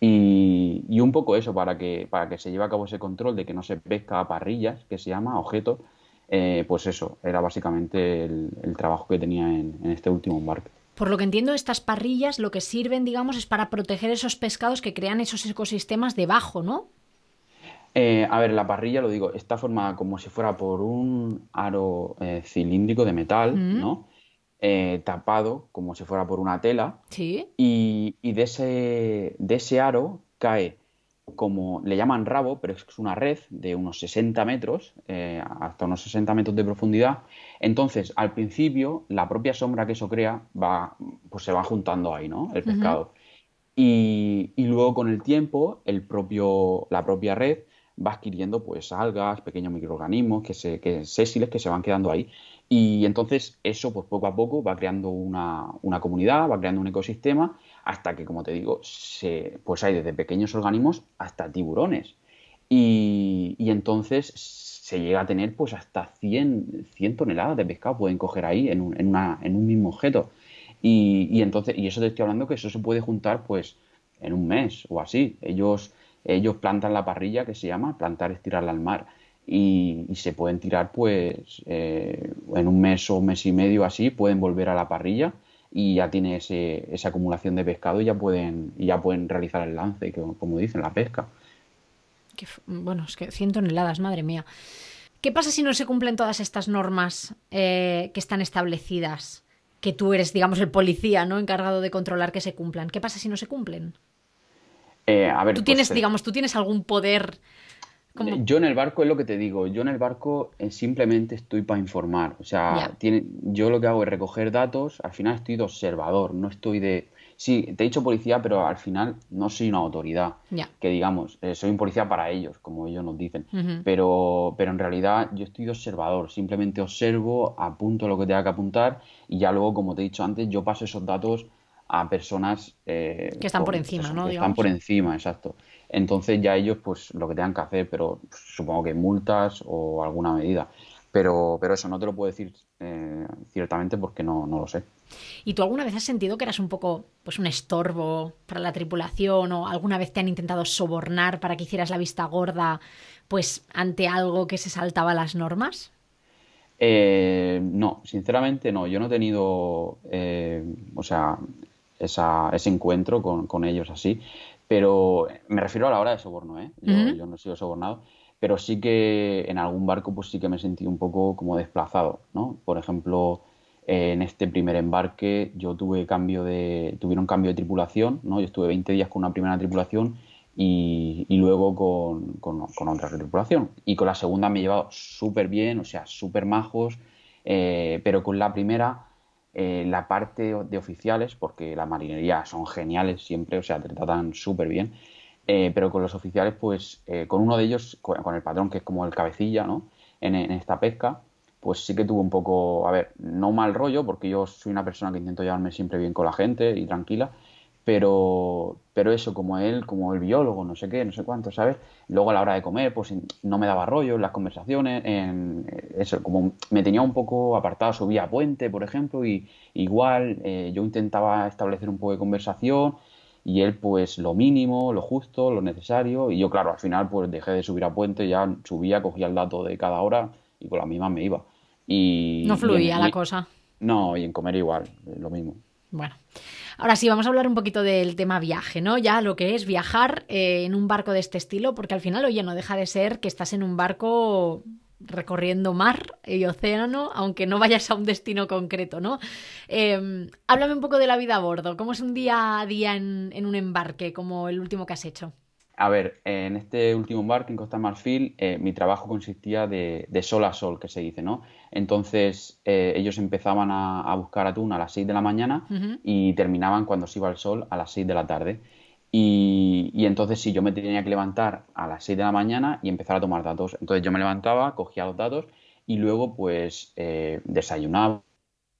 Y, un poco eso, para que, para que se lleve a cabo ese control de que no se pesca a parrillas, que se llama, objetos, eh, pues eso, era básicamente el, trabajo que tenía en, en este último embarque. Por lo que entiendo, estas parrillas lo que sirven, digamos, es para proteger esos pescados que crean esos ecosistemas debajo, ¿no? Eh, a ver, la parrilla, lo digo, está formada como si fuera por un aro eh, cilíndrico de metal, ¿no? Eh, tapado como si fuera por una tela. Sí. Y, y de, ese, de ese aro cae como le llaman rabo, pero es una red de unos 60 metros, eh, hasta unos 60 metros de profundidad. Entonces, al principio, la propia sombra que eso crea va, pues se va juntando ahí, ¿no? El pescado. y, y, luego con el tiempo, el propio, la propia red va adquiriendo pues algas, pequeños microorganismos, que se, que, sésiles que se van quedando ahí. Y entonces eso, pues poco a poco, va creando una, una comunidad, va creando un ecosistema hasta que, como te digo, se, pues hay desde pequeños organismos hasta tiburones. Y, entonces se llega a tener pues hasta 100, 100 toneladas de pescado pueden coger ahí en un, en una, en un mismo objeto. Y, y, entonces, y eso te estoy hablando que eso se puede juntar pues en un mes o así. Ellos, ellos plantan la parrilla que se llama, plantar es tirarla al mar. Y, se pueden tirar pues eh, en un mes o mes y medio así, pueden volver a la parrilla y ya tiene ese, esa acumulación de pescado y ya pueden, y ya pueden realizar el lance, que, como dicen, la pesca. Que, bueno, es que 100 toneladas, madre mía. ¿Qué pasa si no se cumplen todas estas normas eh, que están establecidas? Que tú eres, digamos, el policía, ¿no? Encargado de controlar que se cumplan. ¿Qué pasa si no se cumplen? Eh, a ver, tú tienes, pues, digamos, tú tienes algún poder como... Yo en el barco es lo que te digo, yo en el barco eh, simplemente estoy para informar, o sea, Ya. tiene, yo lo que hago es recoger datos, al final estoy de observador, no estoy de... Sí, te he dicho policía, pero al final no soy una autoridad, que digamos, eh, soy un policía para ellos, como ellos nos dicen, pero, pero en realidad yo estoy de observador, simplemente observo, apunto lo que tenga que apuntar y ya luego, como te he dicho antes, yo paso esos datos a personas eh, Que están por encima, eso, ¿no? que Digamos. están por encima, exacto. Entonces ya ellos, pues lo que tengan que hacer, pero pues, supongo que multas o alguna medida. Pero, pero eso no te lo puedo decir eh, ciertamente porque no, no lo sé. ¿Y tú alguna vez has sentido que eras un poco pues un estorbo para la tripulación o alguna vez te han intentado sobornar para que hicieras la vista gorda pues ante algo que se saltaba las normas? Eh, no, sinceramente no. Yo no he tenido, eh, o sea, esa- ese encuentro con, con ellos así. Pero me refiero a la hora de soborno, ¿eh? Yo, no he sido sobornado. Pero sí que en algún barco, pues sí que me he sentido un poco como desplazado, ¿no? Por ejemplo, en este primer embarque yo tuve cambio de, tuvieron cambio de tripulación, ¿no? Yo estuve 20 días con una primera tripulación y, y luego con, con- con otra tripulación. Y con la segunda me he llevado súper bien, o sea, súper majos, eh, pero con la primera, eh, la parte de oficiales, porque la marinería son geniales siempre, o sea, te tratan súper bien, eh, pero con los oficiales, pues eh, con uno de ellos, con, el patrón, que es como el cabecilla, ¿no? En, en esta pesca, pues sí que tuvo un poco, a ver, no mal rollo, porque yo soy una persona que intento llevarme siempre bien con la gente y tranquila, pero, pero eso, como él, como el biólogo, no sé qué, no sé cuánto, ¿sabes? Luego a la hora de comer, pues no me daba rollo en las conversaciones, en eso, como me tenía un poco apartado, subía a puente, por ejemplo, y igual eh, yo intentaba establecer un poco de conversación y él pues lo mínimo, lo justo, lo necesario, y yo claro, al final pues dejé de subir a puente, ya subía, cogía el dato de cada hora y con la misma me iba. Y, No y en- fluía la y- cosa. No, y en comer igual, lo mismo. Bueno, ahora sí, vamos a hablar un poquito del tema viaje, ¿no? Ya lo que es viajar eh, en un barco de este estilo, porque al final, oye, no deja de ser que estás en un barco recorriendo mar y océano, aunque no vayas a un destino concreto, ¿no? Eh, háblame un poco de la vida a bordo, ¿cómo es un día a día en, un embarque, como el último que has hecho? A ver, en este último embarque en Costa Marfil, eh, mi trabajo consistía de sol a sol, que se dice, ¿no? Entonces, eh, ellos empezaban a, a buscar atún a las 6 de la mañana y terminaban cuando se iba el sol a las 6 de la tarde. Y, y entonces, sí, yo me tenía que levantar a las 6 de la mañana y empezar a tomar datos. Entonces, yo me levantaba, cogía los datos y luego, pues, eh, desayunaba,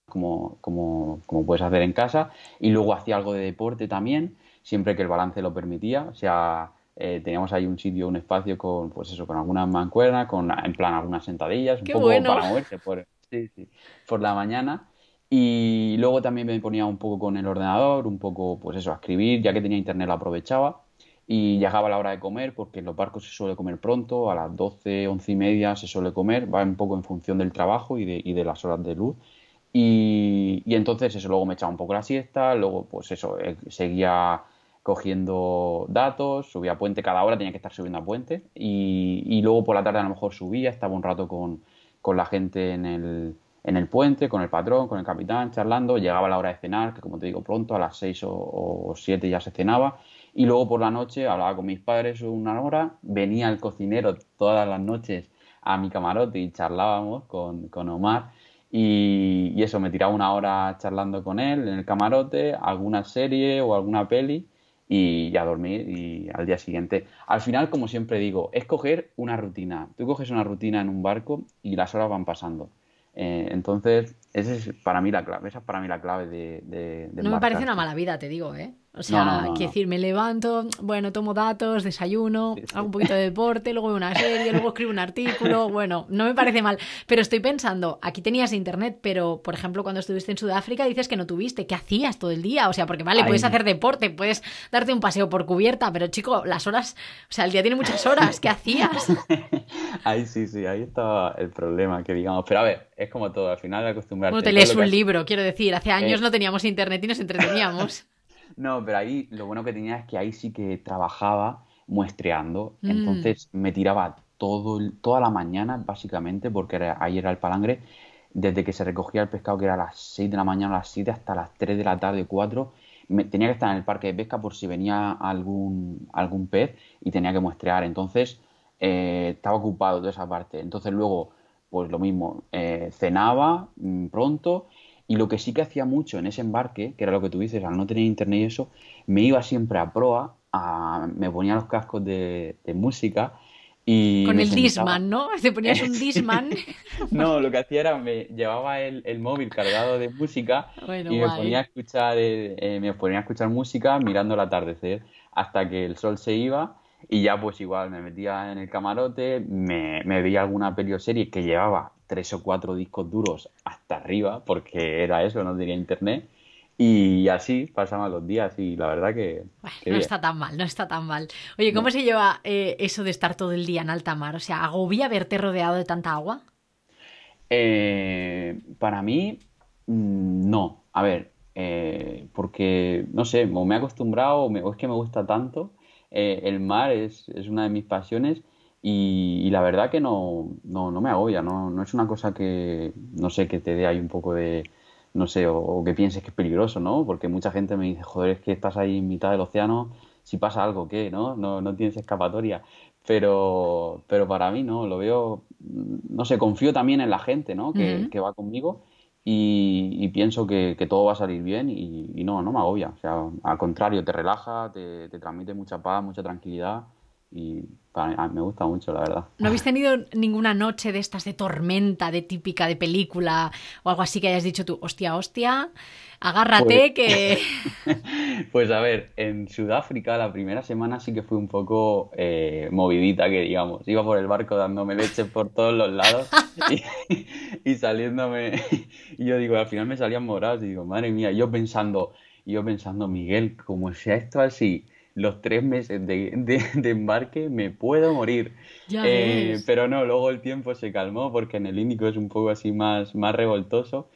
como, como, como puedes hacer en casa, y luego hacía algo de deporte también, siempre que el balance lo permitía. O sea, eh, teníamos ahí un sitio, un espacio con, pues eso, con algunas mancuernas, con en plan algunas sentadillas, un ¡Qué poco bueno! para moverse por, sí, sí, por la mañana. Y luego también me ponía un poco con el ordenador, un poco, pues eso, a escribir, ya que tenía internet lo aprovechaba. Y llegaba la hora de comer, porque en los barcos se suele comer pronto, a las 12, 11 y media se suele comer, va un poco en función del trabajo y de, y de las horas de luz. Y, y entonces eso, luego me echaba un poco la siesta, luego pues eso, eh, seguía cogiendo datos, subía a puente, cada hora tenía que estar subiendo a puente. Y, luego por la tarde a lo mejor subía, estaba un rato con, con la gente en el, en el puente, con el patrón, con el capitán, charlando, llegaba la hora de cenar, que como te digo pronto, a las 6 o 7 ya se cenaba, y luego por la noche hablaba con mis padres una hora, venía el cocinero todas las noches a mi camarote y charlábamos con, con Omar. Y, y, eso, me tiraba una hora charlando con él en el camarote, alguna serie o alguna peli y ya dormir y al día siguiente. Al final, como siempre digo, es coger una rutina. Tú coges una rutina en un barco y las horas van pasando. Eh, entonces, esa es para mí la clave, esa es para mí la clave de... de, de no me parece una mala vida, te digo, ¿eh? O sea, no, no, no, quiero decir, me levanto, bueno, tomo datos, desayuno, sí, sí. hago un poquito de deporte, luego veo una serie, luego escribo un artículo, (laughs) bueno, no me parece mal. Pero estoy pensando, aquí tenías internet, pero, por ejemplo, cuando estuviste en Sudáfrica dices que no tuviste, ¿qué hacías todo el día? O sea, porque vale, Ay. puedes hacer deporte, puedes darte un paseo por cubierta, pero chico, las horas, o sea, el día tiene muchas horas, ¿qué hacías? (laughs) ahí sí, sí, ahí estaba el problema, que digamos, pero a ver, es como todo, al final acostumbrarte. Bueno, te lees un libro, quiero decir, hace años eh... no teníamos internet y nos entreteníamos. (laughs) No, pero ahí lo bueno que tenía es que ahí sí que trabajaba muestreando. Mm. Entonces me tiraba todo, toda la mañana, básicamente, porque era, ahí era el palangre, desde que se recogía el pescado, que era a las 6 de la mañana, a las 7, hasta las 3 de la tarde, 4. Me, tenía que estar en el parque de pesca por si venía algún, algún pez y tenía que muestrear. Entonces eh, estaba ocupado toda esa parte. Entonces luego, pues lo mismo, eh, cenaba mmm, pronto y lo que sí que hacía mucho en ese embarque, que era lo que tú dices, al no tener internet y eso, me iba siempre a proa, a, me ponía los cascos de, de música y... Con el sentaba... Disman, ¿no? (laughs) Te ponías un (laughs) Disman. no, lo que hacía era, me llevaba el, el móvil cargado de música bueno, y me ponía, a escuchar, eh, eh, me ponía a escuchar música mirando el atardecer hasta que el sol se iba y ya pues igual me metía en el camarote, me, me veía alguna peli o serie que llevaba tres o cuatro discos duros hasta arriba, porque era eso, no tenía internet. Y así pasaban los días y la verdad que... Bueno, no bien. está tan mal, no está tan mal. Oye, ¿cómo no. se lleva eh, eso de estar todo el día en alta mar? O sea, ¿agobia verte rodeado de tanta agua? Eh, para mí, mm, no. A ver, eh, porque, no sé, o me he acostumbrado o es que me gusta tanto. Eh, el mar es, es una de mis pasiones y, y, la verdad que no, no, no me agobia, no, no, es una cosa que, no sé, que te dé ahí un poco de, no sé, o, o, que pienses que es peligroso, ¿no? Porque mucha gente me dice, joder, es que estás ahí en mitad del océano, si pasa algo, ¿qué? ¿No? No, no tienes escapatoria. Pero, pero para mí no, lo veo, no sé, confío también en la gente, ¿no? Que, uh -huh. que va conmigo y, y pienso que, que, todo va a salir bien y, y, no, no me agobia. O sea, al contrario, te relaja, te, te transmite mucha paz, mucha tranquilidad y para, me gusta mucho, la verdad. ¿No habéis tenido ninguna noche de estas de tormenta, de típica de película o algo así que hayas dicho tú, hostia, hostia, agárrate pues, que... (laughs) pues a ver, en Sudáfrica la primera semana sí que fue un poco eh, movidita, que digamos, iba por el barco dándome leche por todos los lados y, (laughs) y saliéndome, y yo digo, al final me salían morados y digo, madre mía, yo pensando, yo pensando, Miguel, como sea esto así los tres meses de, de, de embarque me puedo morir. Eh, pero no, luego el tiempo se calmó porque en el Índico es un poco así más, más revoltoso.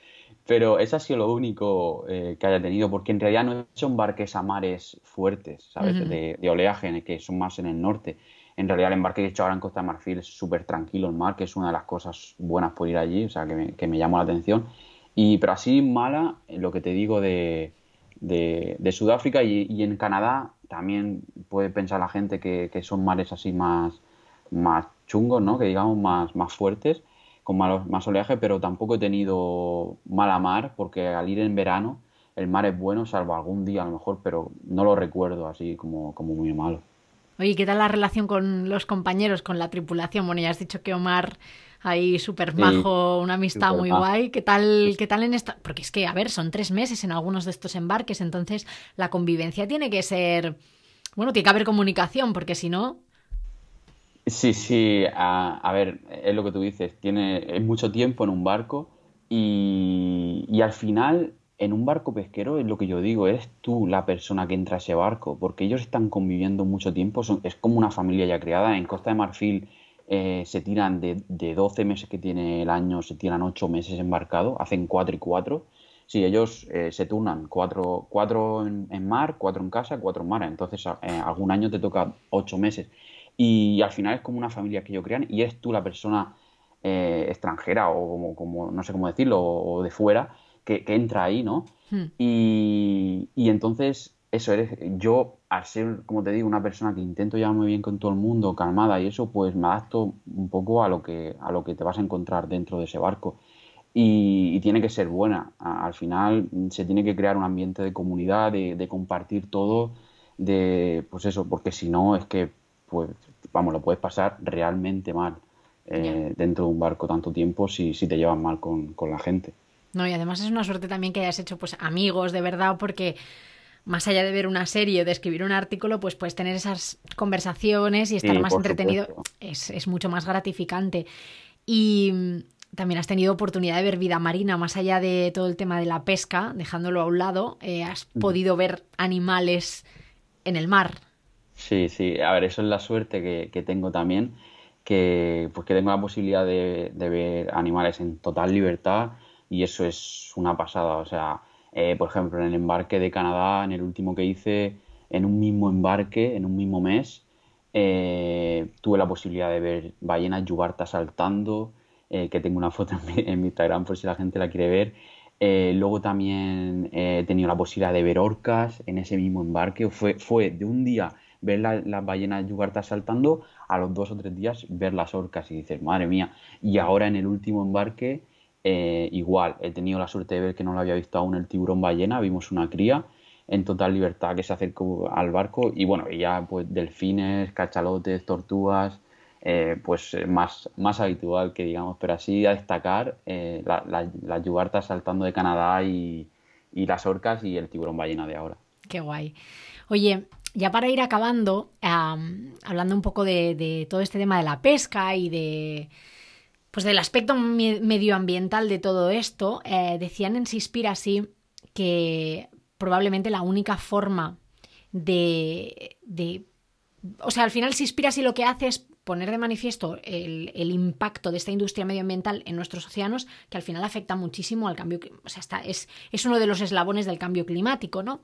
Pero eso ha sido lo único eh, que haya tenido, porque en realidad no son barques a mares fuertes, ¿sabes? Uh -huh. de, de, oleaje, que son más en el norte. En realidad el embarque que he hecho ahora en Costa de Marfil es súper tranquilo el mar, que es una de las cosas buenas por ir allí, o sea, que me, que me llamó la atención. Y, pero así mala, lo que te digo de, de, de Sudáfrica y, y, en Canadá también puede pensar la gente que, que, son mares así más, más chungos, ¿no? Que digamos más, más fuertes, con más, oleaje, pero tampoco he tenido mala mar porque al ir en verano el mar es bueno, salvo algún día a lo mejor, pero no lo recuerdo así como, como muy malo. Oye, ¿qué tal la relación con los compañeros, con la tripulación? Bueno, ya has dicho que Omar ahí súper majo, sí, una amistad muy majo. guay. ¿Qué tal, ¿Qué tal en esta? Porque es que, a ver, son tres meses en algunos de estos embarques, entonces la convivencia tiene que ser. Bueno, tiene que haber comunicación, porque si no. Sí, sí, a, a, ver, es lo que tú dices, tiene es mucho tiempo en un barco y, y al final en un barco pesquero es lo que yo digo, eres tú la persona que entra a ese barco, porque ellos están conviviendo mucho tiempo, son, es como una familia ya creada. En Costa de Marfil eh, se tiran de, de 12 meses que tiene el año, se tiran 8 meses embarcado, hacen 4 y 4. Sí, ellos eh, se turnan 4 cuatro, en, en, mar, 4 en casa, 4 en mar. Entonces, eh, algún año te toca 8 meses. Y, al final es como una familia que ellos crean y eres tú la persona extranjera o como, como, no sé cómo decirlo, o de fuera, que, que entra ahí, ¿no? Hmm. Y, y, entonces, eso, eres, yo, al ser, como te digo, una persona que intento llevar muy bien con todo el mundo, calmada y eso, pues me adapto un poco a lo que, a lo que te vas a encontrar dentro de ese barco y, tiene que ser buena. al final se tiene que crear un ambiente de comunidad, de, compartir todo, de pues eso, porque si no es que pues vamos, lo puedes pasar realmente mal eh, dentro de un barco tanto tiempo si, si te llevas mal con, con, la gente. No, y además es una suerte también que hayas hecho pues amigos de verdad, porque más allá de ver una serie o de escribir un artículo, pues puedes tener esas conversaciones y estar más entretenido. Es, es, mucho más gratificante. Y, también has tenido oportunidad de ver vida marina, más allá de todo el tema de la pesca, dejándolo a un lado, eh, has podido ver animales en el mar. Sí, sí, a ver, eso es la suerte que, tengo también, que, pues que tengo la posibilidad de, ver animales en total libertad y eso es una pasada. O sea, eh, por ejemplo, en el embarque de Canadá, en el último que hice, en un mismo embarque, en un mismo mes, eh, tuve la posibilidad de ver ballenas yubartas saltando, eh, que tengo una foto (laughs) en mi, Instagram por si la gente la quiere ver. Luego también he tenido la posibilidad de ver orcas en ese mismo embarque. Fue, fue de un día ver las ballenas yugartas saltando a los dos o tres días ver las orcas y dices, madre mía. Y ahora en el último embarque, eh, igual, he tenido la suerte de ver que no lo había visto aún el tiburón ballena, vimos una cría en total libertad que se acercó al barco y bueno, ya pues delfines, cachalotes, tortugas, eh, pues eh, más, más habitual que digamos, pero así a destacar eh, las la, yugartas saltando de Canadá y, las orcas y el tiburón ballena de ahora. Qué guay. Oye, ya para ir acabando, hablando un poco de, todo este tema de la pesca y de pues del aspecto medioambiental de todo esto, decían en Sispiracy que probablemente la única forma de, de o sea, al final Sispiracy lo que hace es poner de manifiesto el, impacto de esta industria medioambiental en nuestros océanos, que al final afecta muchísimo al cambio, o sea, es, es uno de los eslabones del cambio climático, ¿no?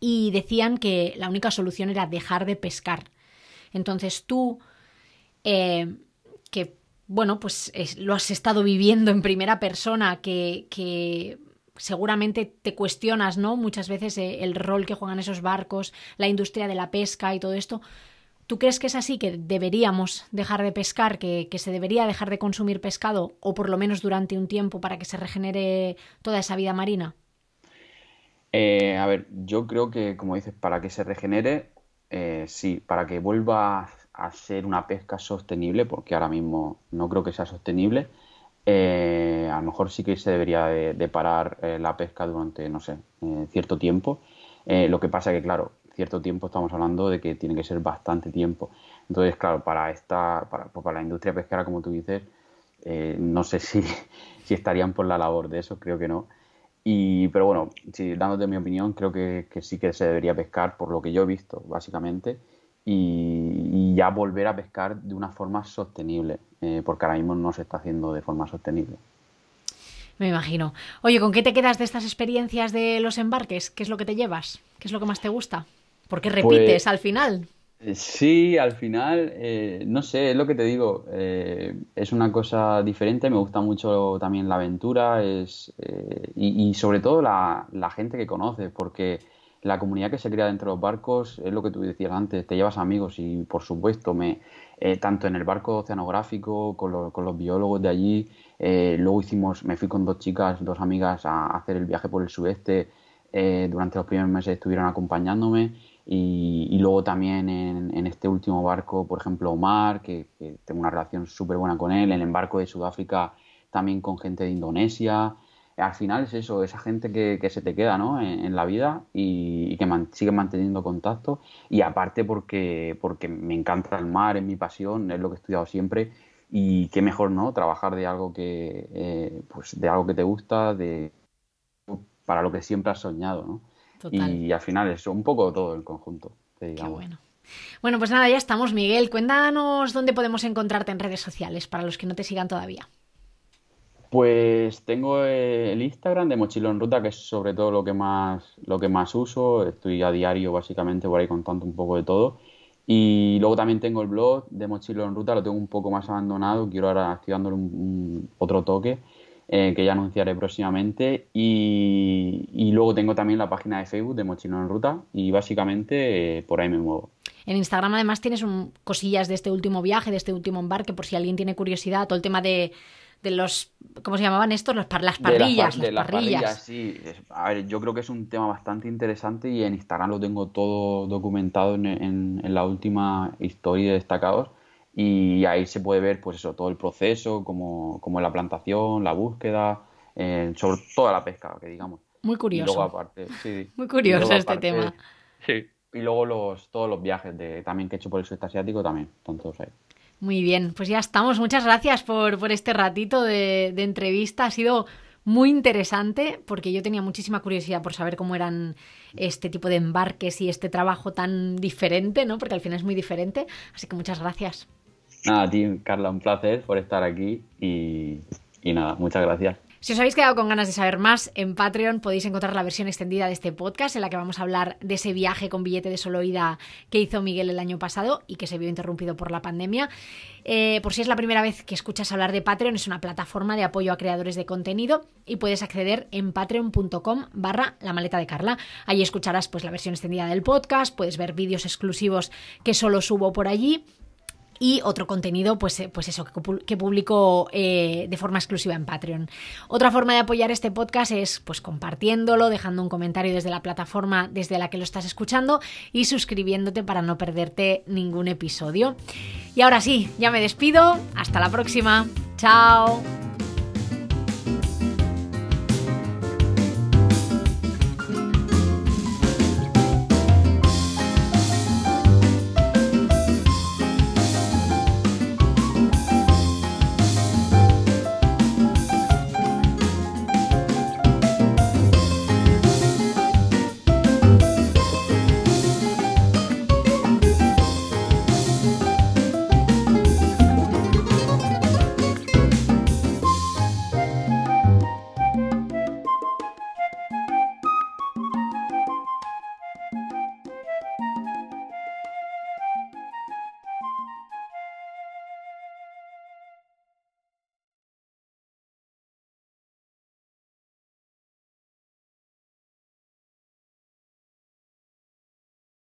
Y decían que la única solución era dejar de pescar. Entonces tú, eh, que bueno, pues lo has estado viviendo en primera persona, que, que seguramente te cuestionas, ¿no? Muchas veces eh, el rol que juegan esos barcos, la industria de la pesca y todo esto. ¿Tú crees que es así, que deberíamos dejar de pescar, que, se debería dejar de consumir pescado, o por lo menos durante un tiempo, para que se regenere toda esa vida marina? Eh, a ver, yo creo que, como dices, para que se regenere, eh, sí, para que vuelva a ser una pesca sostenible, porque ahora mismo no creo que sea sostenible, eh, a lo mejor sí que se debería de, parar la pesca durante, no sé, cierto tiempo. lo que pasa que, claro, cierto tiempo estamos hablando de que tiene que ser bastante tiempo. Entonces, claro, para esta, para, pues para la industria pesquera, como tú dices, eh, no sé si, (laughs) si, estarían por la labor de eso, creo que no. Y, pero bueno, si, dándote mi opinión, creo que, que, sí que se debería pescar por lo que yo he visto, básicamente, y, ya volver a pescar de una forma sostenible, eh, porque ahora mismo no se está haciendo de forma sostenible. Me imagino. Oye, ¿con qué te quedas de estas experiencias de los embarques? ¿Qué es lo que te llevas? ¿Qué es lo que más te gusta? Porque repites pues, al final. Eh, sí, al final, eh, no sé, es lo que te digo, eh, es una cosa diferente, me gusta mucho también la aventura es, y, sobre todo la, gente que conoces, porque la comunidad que se crea dentro de los barcos es lo que tú decías antes, te llevas amigos y por supuesto, me, tanto en el barco oceanográfico, con, con los biólogos de allí, luego hicimos, me fui con dos chicas, dos amigas a hacer el viaje por el sudeste, durante los primeros meses estuvieron acompañándome y, luego también en, este último barco, por ejemplo, Omar, que, tengo una relación súper buena con él, en el embarco de Sudáfrica también con gente de Indonesia. Al final es eso, esa gente que, se te queda ¿no? en, la vida y, que sigue manteniendo contacto. Y aparte porque, porque me encanta el mar, es mi pasión, es lo que he estudiado siempre. Y qué mejor, ¿no? Trabajar de algo que, eh, pues de algo que te gusta, de, para lo que siempre has soñado, ¿no? Y al final es un poco todo el conjunto, Qué bueno. Bueno, pues nada, ya estamos, Miguel. Cuéntanos dónde podemos encontrarte en redes sociales para los que no te sigan todavía. Pues tengo el Instagram de Mochilo en Ruta, que es sobre todo lo que más, lo que más uso. Estoy a diario básicamente por ahí contando un poco de todo. Y luego también tengo el blog de Mochilo en Ruta, lo tengo un poco más abandonado, quiero ahora estoy dándole un, otro toque eh, que ya anunciaré próximamente. Y, luego tengo también la página de Facebook de Mochilo en Ruta y básicamente eh, por ahí me muevo. En Instagram además tienes un, cosillas de este último viaje, de este último embarque, por si alguien tiene curiosidad, todo el tema de de los, ¿cómo se llamaban estos? Los las parrillas. De, las, parrillas. sí. A ver, yo creo que es un tema bastante interesante y en Instagram lo tengo todo documentado en, en, la última historia de destacados y ahí se puede ver pues eso, todo el proceso, como, como la plantación, la búsqueda, eh, sobre toda la pesca, que digamos. Muy (laughs) curioso. Y luego aparte, sí. Muy curioso este tema. Sí. Y luego los, todos los viajes de, también que he hecho por el sudeste asiático también, están todos ahí. Muy bien, pues ya estamos. Muchas gracias por, por este ratito de, entrevista. Ha sido muy interesante porque yo tenía muchísima curiosidad por saber cómo eran este tipo de embarques y este trabajo tan diferente, ¿no? Porque al final es muy diferente. Así que muchas gracias. Nada, a ti, Carla, un placer por estar aquí y, y nada, muchas gracias. Si os habéis quedado con ganas de saber más, en Patreon podéis encontrar la versión extendida de este podcast en la que vamos a hablar de ese viaje con billete de solo ida que hizo Miguel el año pasado y que se vio interrumpido por la pandemia. Eh, por si es la primera vez que escuchas hablar de Patreon, es una plataforma de apoyo a creadores de contenido y puedes acceder en patreon.com barra la maleta de Carla. Allí escucharás pues la versión extendida del podcast, puedes ver vídeos exclusivos que solo subo por allí y otro contenido, pues, eh, pues eso, que publico eh, de forma exclusiva en Patreon. Otra forma de apoyar este podcast es pues compartiéndolo, dejando un comentario desde la plataforma desde la que lo estás escuchando y suscribiéndote para no perderte ningún episodio. Y ahora sí, ya me despido. Hasta la próxima. Chao.